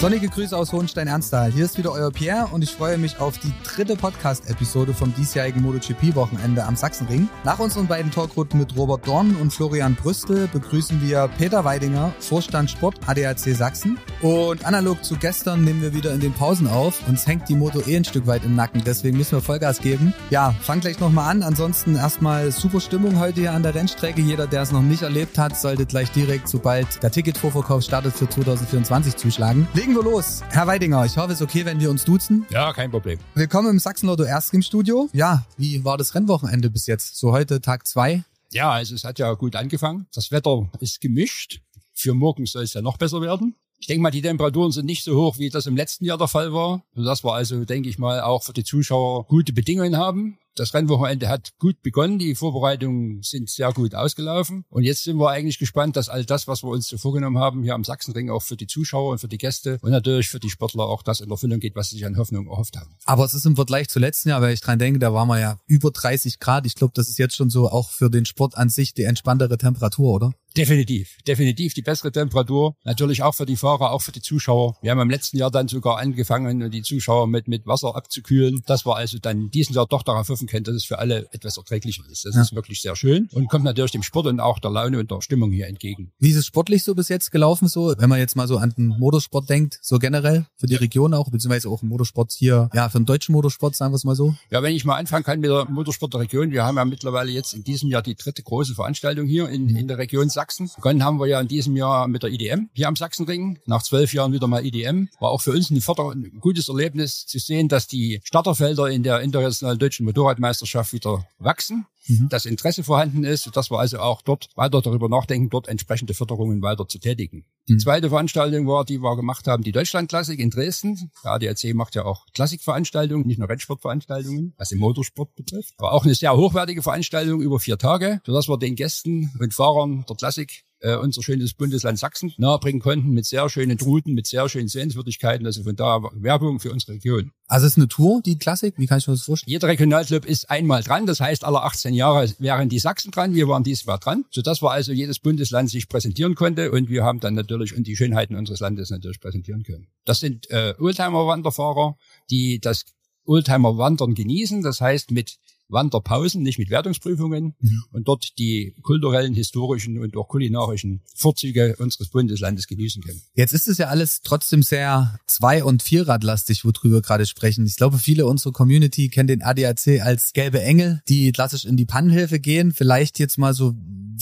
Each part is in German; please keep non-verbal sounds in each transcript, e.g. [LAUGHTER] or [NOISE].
Sonnige Grüße aus Hohenstein-Ernsthal. Hier ist wieder euer Pierre und ich freue mich auf die dritte Podcast-Episode vom diesjährigen MotoGP-Wochenende am Sachsenring. Nach unseren beiden Talkrunden mit Robert Dorn und Florian Brüstel begrüßen wir Peter Weidinger, Vorstand Sport ADAC Sachsen. Und analog zu gestern nehmen wir wieder in den Pausen auf. Uns hängt die Moto eh ein Stück weit im Nacken, deswegen müssen wir Vollgas geben. Ja, fang gleich nochmal an. Ansonsten erstmal super Stimmung heute hier an der Rennstrecke. Jeder, der es noch nicht erlebt hat, sollte gleich direkt, sobald der Ticketvorverkauf startet für 2024 zuschlagen. Legen wir los. Herr Weidinger, ich hoffe, es ist okay, wenn wir uns duzen. Ja, kein Problem. Willkommen im Sachsen-Lotto Erstream-Studio. Ja, wie war das Rennwochenende bis jetzt? So heute Tag zwei. Ja, also es hat ja gut angefangen. Das Wetter ist gemischt. Für morgen soll es ja noch besser werden. Ich denke mal, die Temperaturen sind nicht so hoch, wie das im letzten Jahr der Fall war. Sodass wir also, denke ich mal, auch für die Zuschauer gute Bedingungen haben. Das Rennwochenende hat gut begonnen, die Vorbereitungen sind sehr gut ausgelaufen und jetzt sind wir eigentlich gespannt, dass all das, was wir uns so vorgenommen haben, hier am Sachsenring auch für die Zuschauer und für die Gäste und natürlich für die Sportler auch das in Erfüllung geht, was sie sich an Hoffnung erhofft haben. Aber es ist im Vergleich zu letzten Jahr, weil ich dran denke, da waren wir ja über 30 Grad. Ich glaube, das ist jetzt schon so auch für den Sport an sich die entspanntere Temperatur, oder? Definitiv, definitiv die bessere Temperatur. Natürlich auch für die Fahrer, auch für die Zuschauer. Wir haben im letzten Jahr dann sogar angefangen, die Zuschauer mit, mit Wasser abzukühlen. Das war also dann diesen Jahr doch darauf hoffen können, dass es für alle etwas erträglicher ist. Das ja. ist wirklich sehr schön und kommt natürlich dem Sport und auch der Laune und der Stimmung hier entgegen. Wie ist es sportlich so bis jetzt gelaufen, so, wenn man jetzt mal so an den Motorsport denkt, so generell für die Region auch, beziehungsweise auch im Motorsport hier, ja, für den deutschen Motorsport, sagen wir es mal so? Ja, wenn ich mal anfangen kann mit der Motorsport der Region, wir haben ja mittlerweile jetzt in diesem Jahr die dritte große Veranstaltung hier in, in der Region Sachsen. Begonnen haben wir ja in diesem Jahr mit der IDM hier am Sachsenring. Nach zwölf Jahren wieder mal IDM. War auch für uns ein, Förder ein gutes Erlebnis zu sehen, dass die Starterfelder in der internationalen deutschen Motorradmeisterschaft wieder wachsen mhm. das Interesse vorhanden ist, dass wir also auch dort weiter darüber nachdenken, dort entsprechende Förderungen weiter zu tätigen. Die mhm. zweite Veranstaltung war, die wir gemacht haben, die Deutschlandklassik in Dresden. Der ADAC macht ja auch Klassikveranstaltungen, nicht nur Rennsportveranstaltungen, was den Motorsport betrifft. Aber auch eine sehr hochwertige Veranstaltung über vier Tage, sodass wir den Gästen und Fahrern der Klassik äh, unser schönes Bundesland Sachsen nahebringen konnten mit sehr schönen Routen, mit sehr schönen Sehenswürdigkeiten. Also von da Werbung für unsere Region. Also es ist eine Tour, die Klassik? Wie kann ich mir das vorstellen? Jeder Regionalclub ist einmal dran. Das heißt, alle 18 Jahre wären die Sachsen dran. Wir waren dieses Jahr dran. Sodass wir also jedes Bundesland sich präsentieren konnte. Und wir haben dann natürlich und die Schönheiten unseres Landes natürlich präsentieren können. Das sind äh, Oldtimer-Wanderfahrer, die das Oldtimer-Wandern genießen. Das heißt, mit Wanderpausen, nicht mit Wertungsprüfungen mhm. und dort die kulturellen, historischen und auch kulinarischen Vorzüge unseres Bundeslandes genießen können. Jetzt ist es ja alles trotzdem sehr zwei- und vierradlastig, worüber wir gerade sprechen. Ich glaube, viele unserer Community kennen den ADAC als gelbe Engel, die klassisch in die Pannenhilfe gehen. Vielleicht jetzt mal so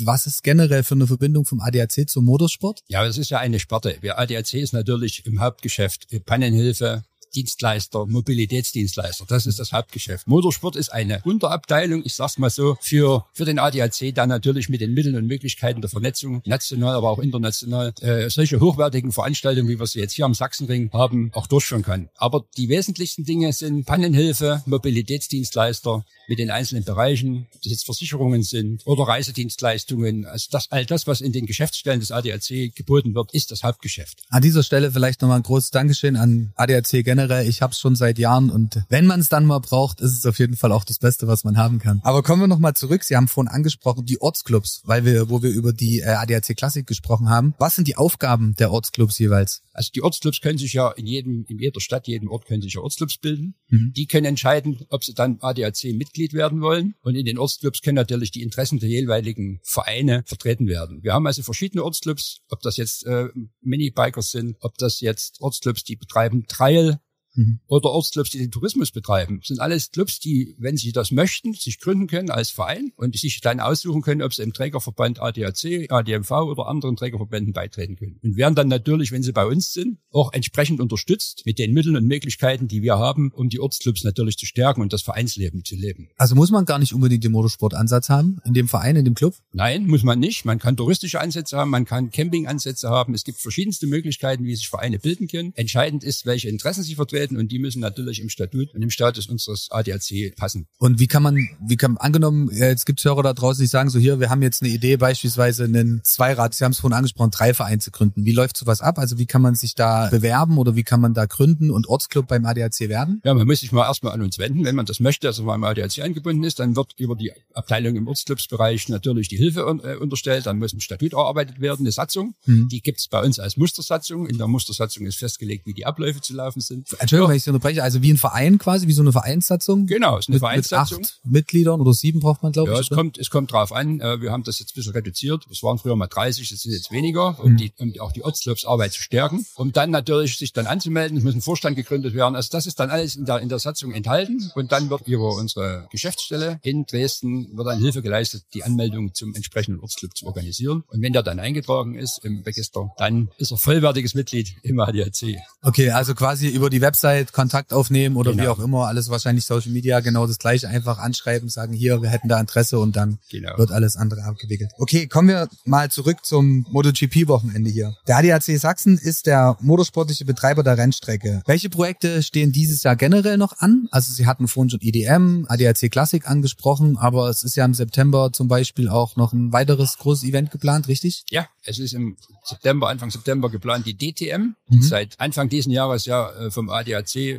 was ist generell für eine Verbindung vom ADAC zum Motorsport? Ja, das ist ja eine Sparte. Der ADAC ist natürlich im Hauptgeschäft Pannenhilfe, Dienstleister, Mobilitätsdienstleister. Das ist das Hauptgeschäft. Motorsport ist eine Unterabteilung, ich sag's mal so, für, für den ADAC, da natürlich mit den Mitteln und Möglichkeiten der Vernetzung, national, aber auch international, äh, solche hochwertigen Veranstaltungen, wie wir sie jetzt hier am Sachsenring haben, auch durchführen kann. Aber die wesentlichsten Dinge sind Pannenhilfe, Mobilitätsdienstleister mit den einzelnen Bereichen, ob das jetzt Versicherungen sind oder Reisedienstleistungen. Also das, all das, was in den Geschäftsstellen des ADAC geboten wird, ist das Hauptgeschäft. An dieser Stelle vielleicht nochmal ein großes Dankeschön an ADAC generell generell, ich habe es schon seit Jahren und wenn man es dann mal braucht, ist es auf jeden Fall auch das Beste, was man haben kann. Aber kommen wir nochmal zurück. Sie haben vorhin angesprochen, die Ortsclubs, weil wir, wo wir über die äh, ADAC Klassik gesprochen haben. Was sind die Aufgaben der Ortsclubs jeweils? Also die Ortsclubs können sich ja in jedem, in jeder Stadt, jedem Ort können sich ja Ortsclubs bilden. Mhm. Die können entscheiden, ob sie dann ADAC-Mitglied werden wollen. Und in den Ortsclubs können natürlich die Interessen der jeweiligen Vereine vertreten werden. Wir haben also verschiedene Ortsclubs, ob das jetzt äh, Minibikers sind, ob das jetzt Ortsclubs, die betreiben Trail, mhm. oder Ortsclubs, die den Tourismus betreiben. Das sind alles Clubs, die, wenn sie das möchten, sich gründen können als Verein und sich dann aussuchen können, ob sie im Trägerverband ADAC, ADMV oder anderen Trägerverbänden beitreten können. Und werden dann natürlich, wenn sie bei uns sind, auch entsprechend unterstützt mit den Mitteln und Möglichkeiten, die wir haben, um die Ortsclubs natürlich zu stärken und das Vereinsleben zu leben. Also muss man gar nicht unbedingt den Motorsportansatz haben in dem Verein, in dem Club? Nein, muss man nicht. Man kann touristische Ansätze haben, man kann Campingansätze haben. Es gibt verschiedenste Möglichkeiten, wie sich Vereine bilden können. Entscheidend ist, welche Interessen sie vertreten Angestellten und die müssen natürlich im Statut und im Status unseres ADAC passen. Und wie kann man, wie kann angenommen, jetzt gibt es Hörer da draußen, die sagen so hier, wir haben jetzt eine Idee, beispielsweise einen Zweirad, Sie haben es vorhin angesprochen, drei Vereine zu gründen. Wie läuft sowas ab? Also wie kann man sich da bewerben oder wie kann man da gründen und Ortsclub beim ADAC werden? Ja, man muss sich mal erstmal an uns wenden, wenn man das möchte, also beim ADAC angebunden ist, dann wird über die Abteilung im Ortsclubsbereich natürlich die Hilfe äh, unterstellt, dann muss ein Statut erarbeitet werden, eine Satzung. Mhm. Die gibt es bei uns als Mustersatzung. In der Mustersatzung ist festgelegt, wie die Abläufe zu laufen sind. Entschuldigung, ja. wenn ich Sie unterbreche, also wie ein Verein quasi, wie so eine Vereinssatzung? Genau, ist eine mit, Vereinssatzung. Mit acht Mitgliedern oder sieben braucht man, glaube ja, ich. Ja, es kommt, es kommt drauf an. Äh, wir haben das jetzt ein bisschen reduziert. Es waren früher mal 30, das sind jetzt weniger, um, mhm. die, um auch die Ortsclubsarbeit zu stärken. Um dann natürlich sich dann anzumelden, es muss ein Vorstand gegründet werden. Also das ist dann alles in der, in der Satzung enthalten. Und dann wird über unsere Geschäftsstelle in Dresden wird dann Hilfe geleistet, die Anmeldung zum entsprechenden Ortsclub zu organisieren. Und wenn der dann eingetragen ist im Register, dann ist er vollwertiges Mitglied im ADAC. Okay, also quasi über die Website Kontakt aufnehmen oder genau. wie auch immer, alles wahrscheinlich Social Media, genau das gleiche, einfach anschreiben, sagen hier, wir hätten da Interesse und dann genau. wird alles andere abgewickelt. Okay, kommen wir mal zurück zum MotoGP-Wochenende hier. Der ADAC Sachsen ist der motorsportliche Betreiber der Rennstrecke. Welche Projekte stehen dieses Jahr generell noch an? Also Sie hatten vorhin schon IDM, ADAC Classic angesprochen, aber es ist ja im September zum Beispiel auch noch ein weiteres großes Event geplant, richtig? Ja, es ist im September, Anfang September geplant die DTM, mhm. seit Anfang diesen Jahres ja äh, vom ADAC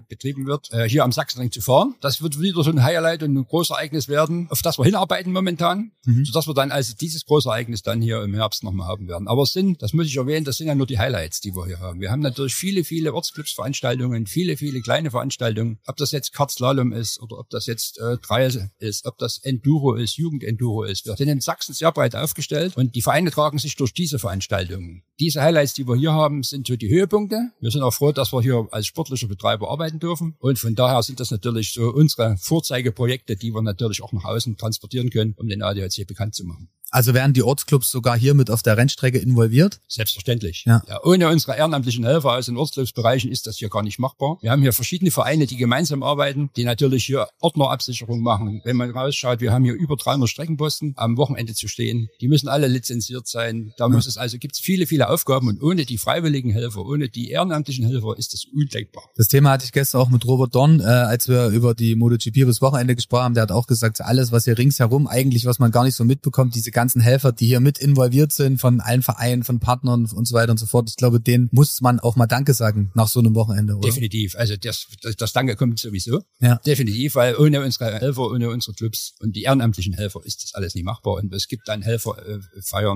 betrieben wird, äh, hier am Sachsenring zu fahren. Das wird wieder so ein Highlight und ein Großereignis werden, auf das wir hinarbeiten momentan, mhm. sodass wir dann also dieses Großereignis dann hier im Herbst nochmal haben werden. Aber es sind, das muss ich erwähnen, das sind ja nur die Highlights, die wir hier haben. Wir haben natürlich viele, viele Ortsclubsveranstaltungen, viele, viele kleine Veranstaltungen, ob das jetzt Kartslalom ist oder ob das jetzt äh, Dreie ist, ob das Enduro ist, Jugendenduro ist. Wir sind in Sachsen sehr breit aufgestellt und die Vereine tragen sich durch diese Veranstaltungen. Diese Highlights, die wir hier haben, sind so die Höhepunkte. Wir sind auch froh, dass wir hier als sportlicher Betreiber arbeiten dürfen. Und von daher sind das natürlich so unsere Vorzeigeprojekte, die wir natürlich auch nach außen transportieren können, um den ADAC bekannt zu machen. Also werden die Ortsclubs sogar hier mit auf der Rennstrecke involviert? Selbstverständlich. Ja. ja ohne unsere ehrenamtlichen Helfer aus den Ortsclubsbereichen ist das hier gar nicht machbar. Wir haben hier verschiedene Vereine, die gemeinsam arbeiten, die natürlich hier Ordnerabsicherung machen. Wenn man rausschaut, wir haben hier über 300 Streckenposten am Wochenende zu stehen. Die müssen alle lizenziert sein. Da muss es also gibt es viele, viele Aufgaben und ohne die freiwilligen Helfer, ohne die ehrenamtlichen Helfer ist das undenkbar. Das Thema hatte ich gestern auch mit Robert Dorn, äh, als wir über die MotoGP bis Wochenende gesprochen haben. Der hat auch gesagt, alles, was hier ringsherum eigentlich, was man gar nicht so mitbekommt, diese ganzen Helfer, die hier mit involviert sind, von allen Vereinen, von Partnern und so weiter und so fort. Ich glaube, denen muss man auch mal Danke sagen nach so einem Wochenende, oder? Definitiv. Also das, das, das Danke kommt sowieso. Ja. Definitiv, weil ohne unsere Helfer, ohne unsere Clubs und die ehrenamtlichen Helfer ist das alles nicht machbar. Und es gibt dann Helfer äh.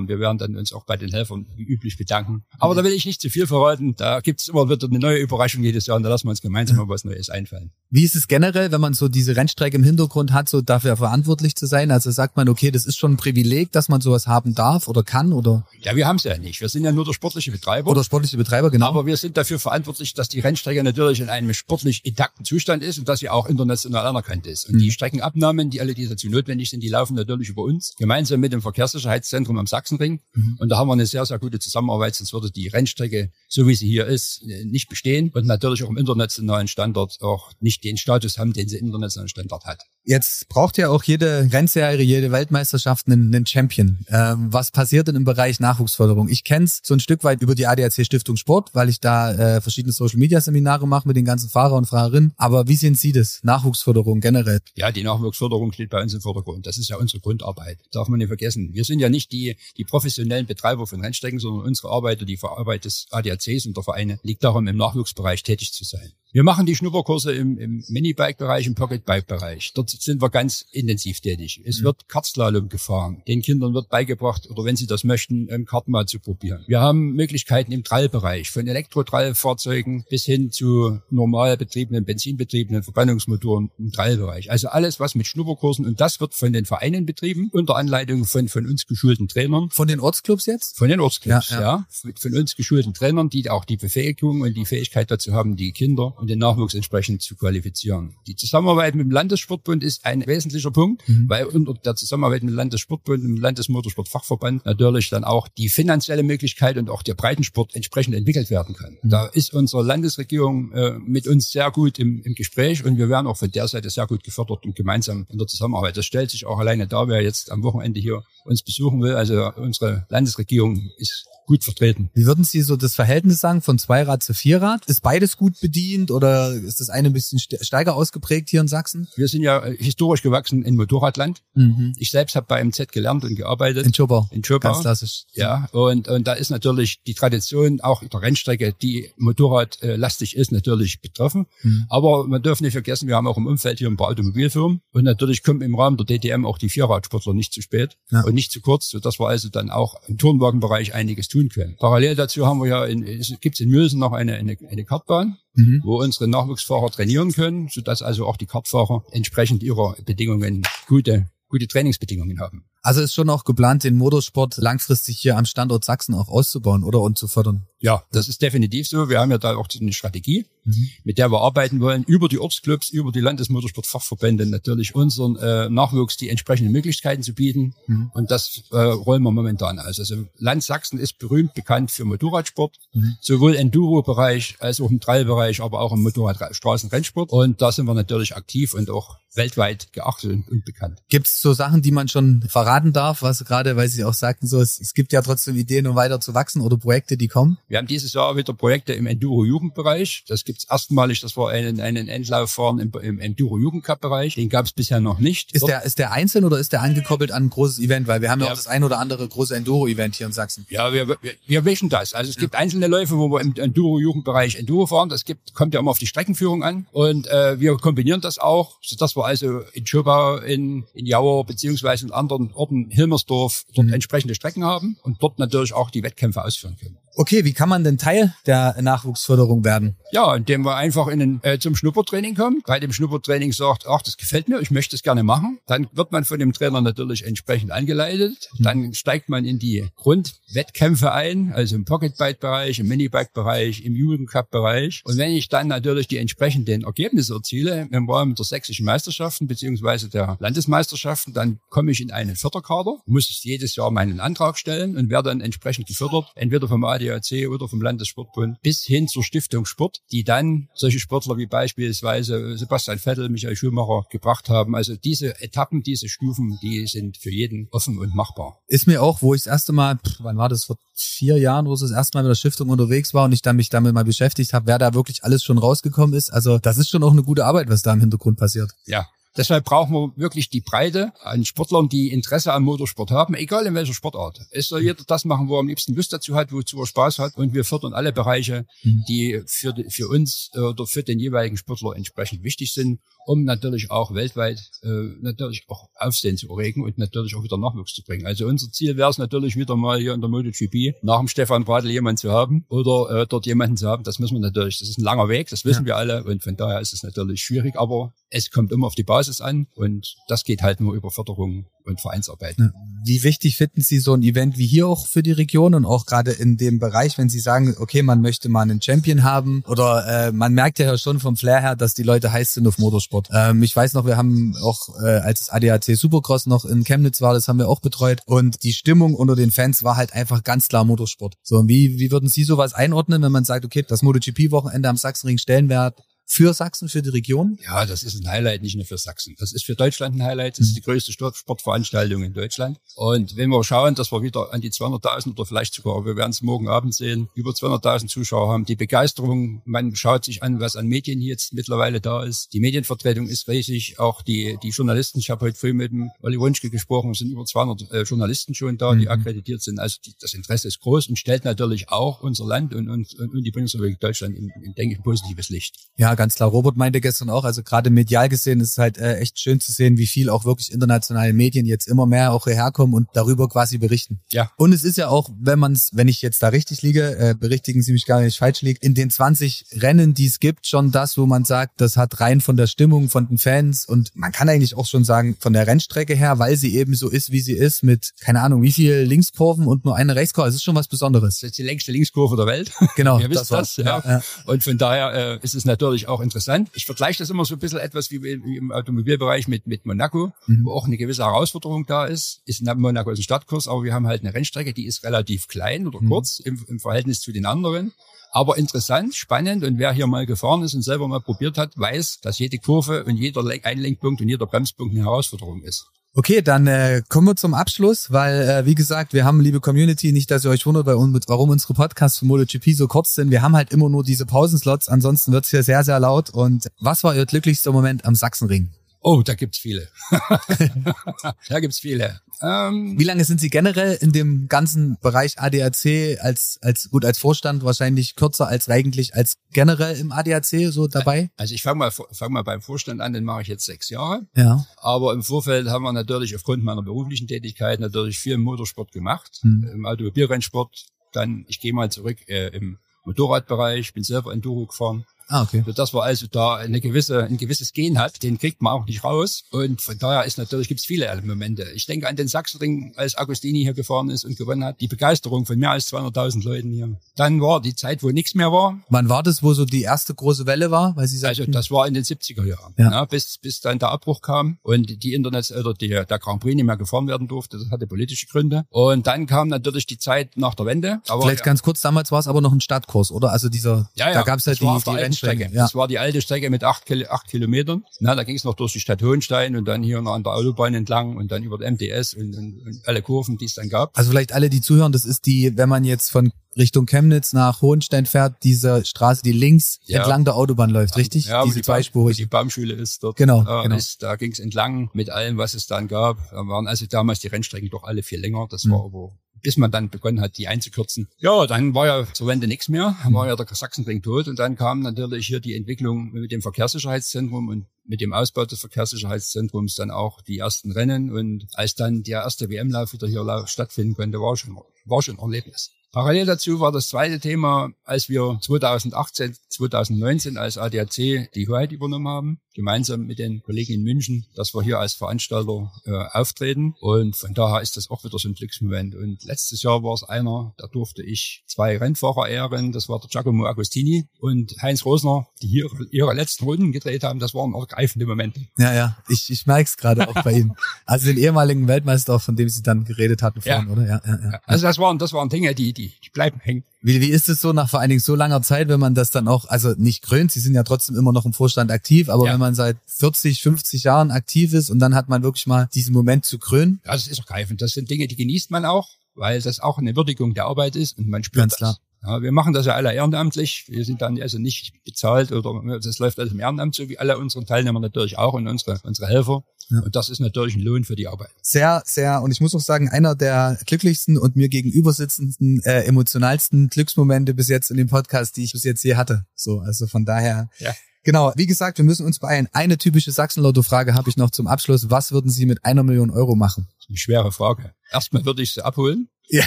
Wir werden dann uns auch bei den Helfern wie üblich bedanken. Aber mhm. da will ich nicht zu viel verraten. Da gibt's immer wieder eine neue Überraschung jedes Jahr und da lassen wir uns gemeinsam mal was Neues einfallen. Wie ist es generell, wenn man so diese Rennstrecke im Hintergrund hat, so dafür verantwortlich zu sein? Also sagt man, okay, das ist schon ein Privileg, dass man sowas haben darf oder kann oder? Ja, wir haben es ja nicht. Wir sind ja nur der sportliche Betreiber. Oder sportliche Betreiber, genau. Aber wir sind dafür verantwortlich, dass die Rennstrecke natürlich in einem sportlich intakten Zustand ist und dass sie auch international anerkannt ist. Und mhm. die Streckenabnahmen, die alle, die dazu notwendig sind, die laufen natürlich über uns, gemeinsam mit dem Verkehrssicherheitszentrum am Sachsenring. Mhm. Und da haben wir eine sehr, sehr gute Zusammenarbeit, sonst würde die Rennstrecke, so wie sie hier ist, nicht bestehen und natürlich auch im internationalen Standort auch nicht den Status haben, den sie im internationalen Standort hat. Jetzt braucht ja auch jede Rennserie, jede Weltmeisterschaft einen, einen Champion. Ähm, was passiert denn im Bereich Nachwuchsförderung? Ich kenne es so ein Stück weit über die ADAC Stiftung Sport, weil ich da äh, verschiedene Social Media Seminare mache mit den ganzen Fahrer und Fahrerinnen. Aber wie sehen Sie das? Nachwuchsförderung generell? Ja, die Nachwuchsförderung steht bei uns im Vordergrund. Das ist ja unsere Grundarbeit. Darf man nicht vergessen. Wir sind ja nicht die, die professionellen Betreiber von Rennstrecken, sondern unsere Arbeit und die Arbeit des ADACs und der Vereine liegt darum, im Nachwuchsbereich tätig zu sein. Wir machen die Schnupperkurse im, im Minibike-Bereich, im Pocket-Bike-Bereich. Dort sind wir ganz intensiv tätig. Es mhm. wird Kartslalom gefahren. Den Kindern wird beigebracht, oder wenn sie das möchten, im Kart mal zu probieren. Wir haben Möglichkeiten im Trallbereich, von Elektrotrallfahrzeugen bis hin zu normal betriebenen, benzinbetriebenen Verbrennungsmotoren im Trallbereich. Also alles, was mit Schnupperkursen, und das wird von den Vereinen betrieben, unter Anleitung von, von uns geschulten Trainern. Von den Ortsclubs jetzt? Von den Ortsclubs, ja. ja. ja. Von uns geschulten Trainern, die auch die Befähigung und die Fähigkeit dazu haben, die Kinder und den Nachwuchs entsprechend zu qualifizieren. Die Zusammenarbeit mit dem Landessportbund ist ein wesentlicher Punkt, mhm. weil unter der Zusammenarbeit mit dem Landessportbund und dem Landesmotorsportfachverband natürlich dann auch die finanzielle Möglichkeit und auch der Breitensport entsprechend entwickelt werden kann. Mhm. Da ist unsere Landesregierung äh, mit uns sehr gut im, im Gespräch und wir werden auch von der Seite sehr gut gefördert und gemeinsam in der Zusammenarbeit. Das stellt sich auch alleine da, wer jetzt am Wochenende hier uns besuchen will. Also unsere Landesregierung ist gut vertreten. Wie würden Sie so das Verhältnis sagen von Zweirad zu Vierrad? Ist beides gut bedient oder ist das eine ein bisschen stärker ausgeprägt hier in Sachsen? Wir sind ja äh, historisch gewachsen in Motorradland. Mhm. Ich selbst habe bei MZ gelernt und gearbeitet. In Schopau. In Schopau. Ganz klassisch. Ja, und, und da ist natürlich die Tradition auch der Rennstrecke, die Motorradlastig ist, natürlich betroffen. Mhm. Aber man darf nicht vergessen, wir haben auch im Umfeld hier ein paar Automobilfirmen und natürlich kommen im Rahmen der DTM auch die Vierradsportler nicht zu spät ja. und nicht zu kurz, sodass wir also dann auch im Turnwagenbereich einiges tun können. Parallel dazu haben wir ja in, gibt es in Mülsen noch eine, eine, eine Kartbahn, mhm. wo unsere Nachwuchsfahrer trainieren können, sodass also auch die Kartfahrer entsprechend ihrer Bedingungen gute, gute Trainingsbedingungen haben. Also ist schon auch geplant, den Motorsport langfristig hier am Standort Sachsen auch auszubauen oder und zu fördern? Ja, das ist definitiv so. Wir haben ja da auch eine Strategie, mhm. mit der wir arbeiten wollen, über die Ortsclubs, über die Landesmotorsportfachverbände natürlich unseren äh, Nachwuchs die entsprechenden Möglichkeiten zu bieten. Mhm. Und das äh, rollen wir momentan aus. Also Land Sachsen ist berühmt bekannt für Motorradsport, mhm. sowohl Enduro-Bereich als auch im Trail-Bereich, aber auch im Motorradstraßenrennsport. Und da sind wir natürlich aktiv und auch weltweit geachtet und bekannt. Gibt es so Sachen, die man schon verraten darf, was gerade, weil Sie auch sagten, so es, es gibt ja trotzdem Ideen, um weiter zu wachsen oder Projekte, die kommen? Wir haben dieses Jahr wieder Projekte im Enduro-Jugendbereich. Das gibt's erstmalig, dass wir einen, einen Endlauf fahren im, im Enduro-Jugendcup-Bereich. Den gab's bisher noch nicht. Ist der, ist der einzeln oder ist der angekoppelt an ein großes Event? Weil wir haben ja, ja auch das ein oder andere große Enduro-Event hier in Sachsen. Ja, wir, wir, wir mischen das. Also es ja. gibt einzelne Läufe, wo wir im Enduro-Jugendbereich Enduro fahren. Das gibt, kommt ja immer auf die Streckenführung an. Und äh, wir kombinieren das auch, sodass wir also in Schobau, in, in Jauer beziehungsweise in anderen Orten, Hilmersdorf, dort mhm. entsprechende Strecken haben und dort natürlich auch die Wettkämpfe ausführen können. Okay, wie kann man denn Teil der Nachwuchsförderung werden? Ja, indem man einfach in den, äh, zum Schnuppertraining kommt, bei dem Schnuppertraining sagt, ach, das gefällt mir, ich möchte es gerne machen. Dann wird man von dem Trainer natürlich entsprechend angeleitet. Mhm. Dann steigt man in die Grundwettkämpfe ein, also im Pocketbike-Bereich, im Minibike-Bereich, im Jugendcup-Bereich. Und wenn ich dann natürlich die entsprechenden Ergebnisse erziele im Rahmen der sächsischen Meisterschaften beziehungsweise der Landesmeisterschaften, dann komme ich in einen Förderkader, muss ich jedes Jahr meinen Antrag stellen und werde dann entsprechend gefördert, entweder vom AD ADAC oder vom Landessportbund bis hin zur Stiftung Sport, die dann solche Sportler wie beispielsweise Sebastian Vettel, Michael Schumacher gebracht haben. Also diese Etappen, diese Stufen, die sind für jeden offen und machbar. Ist mir auch, wo ich das erste Mal, wann war das, vor vier Jahren, wo ich das erste Mal mit der Stiftung unterwegs war und ich dann mich damit mal beschäftigt habe, wer da wirklich alles schon rausgekommen ist. Also das ist schon auch eine gute Arbeit, was da im Hintergrund passiert. Ja, Deshalb brauchen wir wirklich die Breite an Sportlern, die Interesse am Motorsport haben, egal in welcher Sportart. Es soll jeder das machen, wo er am liebsten Lust dazu hat, wozu er Spaß hat. Und wir fördern alle Bereiche, mhm. die für, für uns äh, oder für den jeweiligen Sportler entsprechend wichtig sind, um natürlich auch weltweit äh, natürlich auch Aufsehen zu erregen und natürlich auch wieder Nachwuchs zu bringen. Also unser Ziel wäre es natürlich wieder mal hier in der MotoGP nach dem Stefan Bradl jemanden zu haben oder äh, dort jemanden zu haben. Das müssen wir natürlich, das ist ein langer Weg, das wissen ja. wir alle und von daher ist es natürlich schwierig, aber es kommt immer auf die Basis an und das geht halt nur über Förderung und Vereinsarbeit. Wie wichtig finden Sie so ein Event wie hier auch für die Region und auch gerade in dem Bereich, wenn Sie sagen, okay, man möchte mal einen Champion haben oder äh, man merkt ja schon vom Flair her, dass die Leute heiß sind auf Motorsport. Ähm, ich weiß noch, wir haben auch, äh, als ADAC Supercross noch in Chemnitz war, das haben wir auch betreut und die Stimmung unter den Fans war halt einfach ganz klar Motorsport. So, wie, wie würden Sie sowas einordnen, wenn man sagt, okay, das MotoGP-Wochenende am Sachsenring Stellenwert für Sachsen, für die Region? Ja, das ist ein Highlight, nicht nur für Sachsen. Das ist für Deutschland ein Highlight. Das ist die größte Sportveranstaltung in Deutschland. Und wenn wir schauen, dass wir wieder an die 200.000 oder vielleicht sogar, wir werden es morgen Abend sehen, über 200.000 Zuschauer haben. Die Begeisterung, man schaut sich an, was an Medien jetzt mittlerweile da ist. Die Medienvertretung ist riesig. Auch die, die Journalisten, ich habe heute früh mit dem Olli Wunschke gesprochen, es sind über 200 äh, Journalisten schon da, die mhm. akkreditiert sind. Also die, das Interesse ist groß und stellt natürlich auch unser Land und, und, und die Bundesrepublik Deutschland in, in, denke ich, ein positives Licht. Ja, ganz klar. Robert meinte gestern auch, also gerade medial gesehen ist es halt äh, echt schön zu sehen, wie viel auch wirklich internationale Medien jetzt immer mehr auch hierher kommen und darüber quasi berichten. Ja. Und es ist ja auch, wenn man es, wenn ich jetzt da richtig liege, äh, berichtigen Sie mich gar nicht falsch liegt, in den 20 Rennen, die es gibt, schon das, wo man sagt, das hat rein von der Stimmung von den Fans und man kann eigentlich auch schon sagen, von der Rennstrecke her, weil sie eben so ist, wie sie ist, mit, keine Ahnung, wie viel Linkskurven und nur eine Rechtskurve, es ist schon was Besonderes. Das ist die längste Linkskurve der Welt. Genau. [LAUGHS] Ihr wisst das, das ja. ja. Und von daher äh, ist es natürlich auch interessant interessant. Ich vergleiche das immer so ein bisschen etwas wie, wie im Automobilbereich mit, mit Monaco, mhm. wo auch eine gewisse Herausforderung da ist. Ist Monaco ist ein Stadtkurs, aber wir haben halt eine Rennstrecke, die ist relativ klein oder mhm. kurz im, im Verhältnis zu den anderen. Aber interessant, spannend und wer hier mal gefahren ist und selber mal probiert hat, weiß, dass jede Kurve und jeder Einlenkpunkt und jeder Bremspunkt eine Herausforderung ist. Okay, dann äh, kommen wir zum Abschluss, weil äh, wie gesagt, wir haben, liebe Community, nicht, dass ihr euch wundert, bei uns, warum unsere Podcasts für MotoGP so kurz sind. Wir haben halt immer nur diese Pausenslots, ansonsten wird's hier sehr, sehr laut. Und was war Ihr glücklichster Moment am Sachsenring? Oh, da gibt's viele. [LAUGHS] da gibt's viele. Ähm, Wie lange sind Sie generell in dem ganzen Bereich ADAC als, als, gut, als Vorstand wahrscheinlich kürzer als eigentlich als generell im ADAC so dabei? Also ich fange mal, fang mal beim Vorstand an, den mache ich jetzt sechs Jahre. Ja. Aber im Vorfeld haben wir natürlich aufgrund meiner beruflichen Tätigkeit natürlich viel im Motorsport gemacht, hm. im Automobilrennsport. Dann, ich gehe mal zurück äh, im Motorradbereich, bin selber Enduro gefahren, Ah, okay. So, dass man also da eine gewisse, ein gewisses Gen hat, den kriegt man auch nicht raus. Und von daher ist natürlich, gibt's viele Momente. Ich denke an den Sachsenring, als Agostini hier gefahren ist und gewonnen hat. Die Begeisterung von mehr als 200.000 Leuten hier. Dann war die Zeit, wo nichts mehr war. Wann war das, wo so die erste große Welle war? Weil Sie sagten, also das war in den 70er Jahren, ja. Ja, bis, bis dann der Abbruch kam und die Internets oder die, der Grand Prix nicht mehr gefahren werden durfte. Das hatte politische Gründe. Und dann kam natürlich die Zeit nach der Wende. Aber Vielleicht ja, ganz kurz, damals war es aber noch ein Stadtkurs, oder? Also dieser, ja, ja, da gab es halt die, die Rennstrecke. Ja. Das war die alte Strecke mit acht, acht Kilometern. Na, da ging es noch durch die Stadt Hohenstein und dann hier noch an der Autobahn entlang und dann über den MDS und, und, und alle Kurven, die es dann gab. Also vielleicht alle, die zuhören, das ist die, wenn man jetzt von Richtung Chemnitz nach Hohenstein fährt, diese Straße, die links ja. entlang der Autobahn läuft, richtig? Ja, diese die zweispurig. Die Baumschule ist dort. Genau. Äh, genau. Ist, da ging es entlang mit allem, was es dann gab. Da waren also damals die Rennstrecken doch alle viel länger. Das mhm. war aber bis man dann begonnen hat, die einzukürzen. Ja, dann war ja zur Wende nichts mehr, war ja der Sachsenring tot und dann kam natürlich hier die Entwicklung mit dem Verkehrssicherheitszentrum und mit dem Ausbau des Verkehrssicherheitszentrums dann auch die ersten Rennen und als dann der erste WM-Lauf wieder hier stattfinden konnte, war schon, war schon ein Erlebnis. Parallel dazu war das zweite Thema, als wir 2018, 2019 als ADAC die Hoheit übernommen haben, gemeinsam mit den Kollegen in München, dass wir hier als Veranstalter äh, auftreten. Und von daher ist das auch wieder so ein Glücksmoment. Und letztes Jahr war es einer, da durfte ich zwei Rennfahrer ehren. Das war der Giacomo Agostini und Heinz Rosner, die hier ihre letzten Runden gedreht haben. Das waren ergreifende Momente. Ja, ja, ich, ich merke es gerade auch bei Ihnen. [LAUGHS] Also den ehemaligen Weltmeister, von dem Sie dann geredet hatten vorhin, ja. oder? Ja, ja, ja. Also das waren, das waren Dinge, die, die, die bleiben hängen. Wie, wie ist es so nach vor allen Dingen so langer Zeit, wenn man das dann auch, also nicht krönt, Sie sind ja trotzdem immer noch im Vorstand aktiv, aber ja. wenn man seit 40, 50 Jahren aktiv ist und dann hat man wirklich mal diesen Moment zu krönen? Ja, das ist ergreifend. Das sind Dinge, die genießt man auch, weil das auch eine Würdigung der Arbeit ist und man spürt Ganz klar. Das. Ja, wir machen das ja alle ehrenamtlich. Wir sind dann also nicht bezahlt oder das läuft alles im Ehrenamt, so wie alle unsere Teilnehmer natürlich auch und unsere, unsere Helfer. Ja. Und das ist natürlich ein Lohn für die Arbeit. Sehr, sehr, und ich muss auch sagen, einer der glücklichsten und mir gegenüber sitzenden, äh, emotionalsten Glücksmomente bis jetzt in dem Podcast, die ich bis jetzt je hatte. So, also von daher. Ja. Genau, wie gesagt, wir müssen uns beeilen. Eine typische Sachsen-Lotto-Frage habe ich noch zum Abschluss. Was würden Sie mit einer Million Euro machen? Eine schwere Frage. Erstmal würde ich sie abholen. Ja,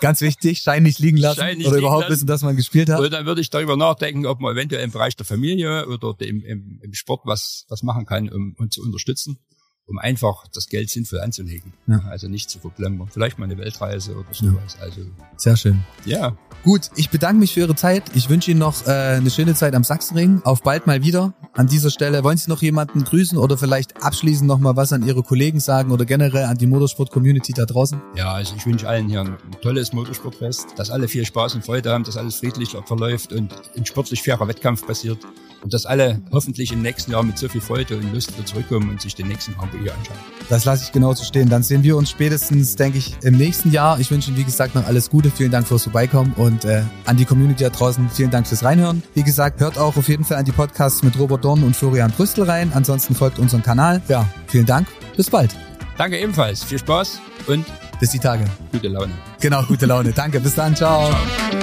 ganz wichtig, Schein nicht liegen lassen nicht oder überhaupt lassen. wissen, dass man gespielt hat. Und dann würde ich darüber nachdenken, ob man eventuell im Bereich der Familie oder im, im, im Sport was, was machen kann, um uns zu unterstützen um einfach das Geld sinnvoll anzulegen. Ja. Also nicht zu verplempern. Vielleicht mal eine Weltreise oder sowas. Ja. Also Sehr schön. Ja. Gut, ich bedanke mich für Ihre Zeit. Ich wünsche Ihnen noch äh, eine schöne Zeit am Sachsenring. Auf bald mal wieder. An dieser Stelle wollen Sie noch jemanden grüßen oder vielleicht abschließend noch mal was an Ihre Kollegen sagen oder generell an die Motorsport-Community da draußen? Ja, also ich wünsche allen hier ein tolles Motorsportfest, dass alle viel Spaß und Freude haben, dass alles friedlich verläuft und ein sportlich fairer Wettkampf passiert und dass alle hoffentlich im nächsten Jahr mit so viel Freude und Lust wieder zurückkommen und sich den nächsten Grand hier anschauen. Das lasse ich genauso stehen. Dann sehen wir uns spätestens, denke ich, im nächsten Jahr. Ich wünsche Ihnen, wie gesagt, noch alles Gute. Vielen Dank fürs Vorbeikommen und äh, an die Community da draußen vielen Dank fürs Reinhören. Wie gesagt, hört auch auf jeden Fall an die Podcasts mit Robert Dorn und Florian Brüstel rein. Ansonsten folgt unserem Kanal. Ja, vielen Dank. Bis bald. Danke ebenfalls. Viel Spaß und bis die Tage. Gute Laune. Genau, gute Laune. Danke. Bis dann. Ciao. Ciao.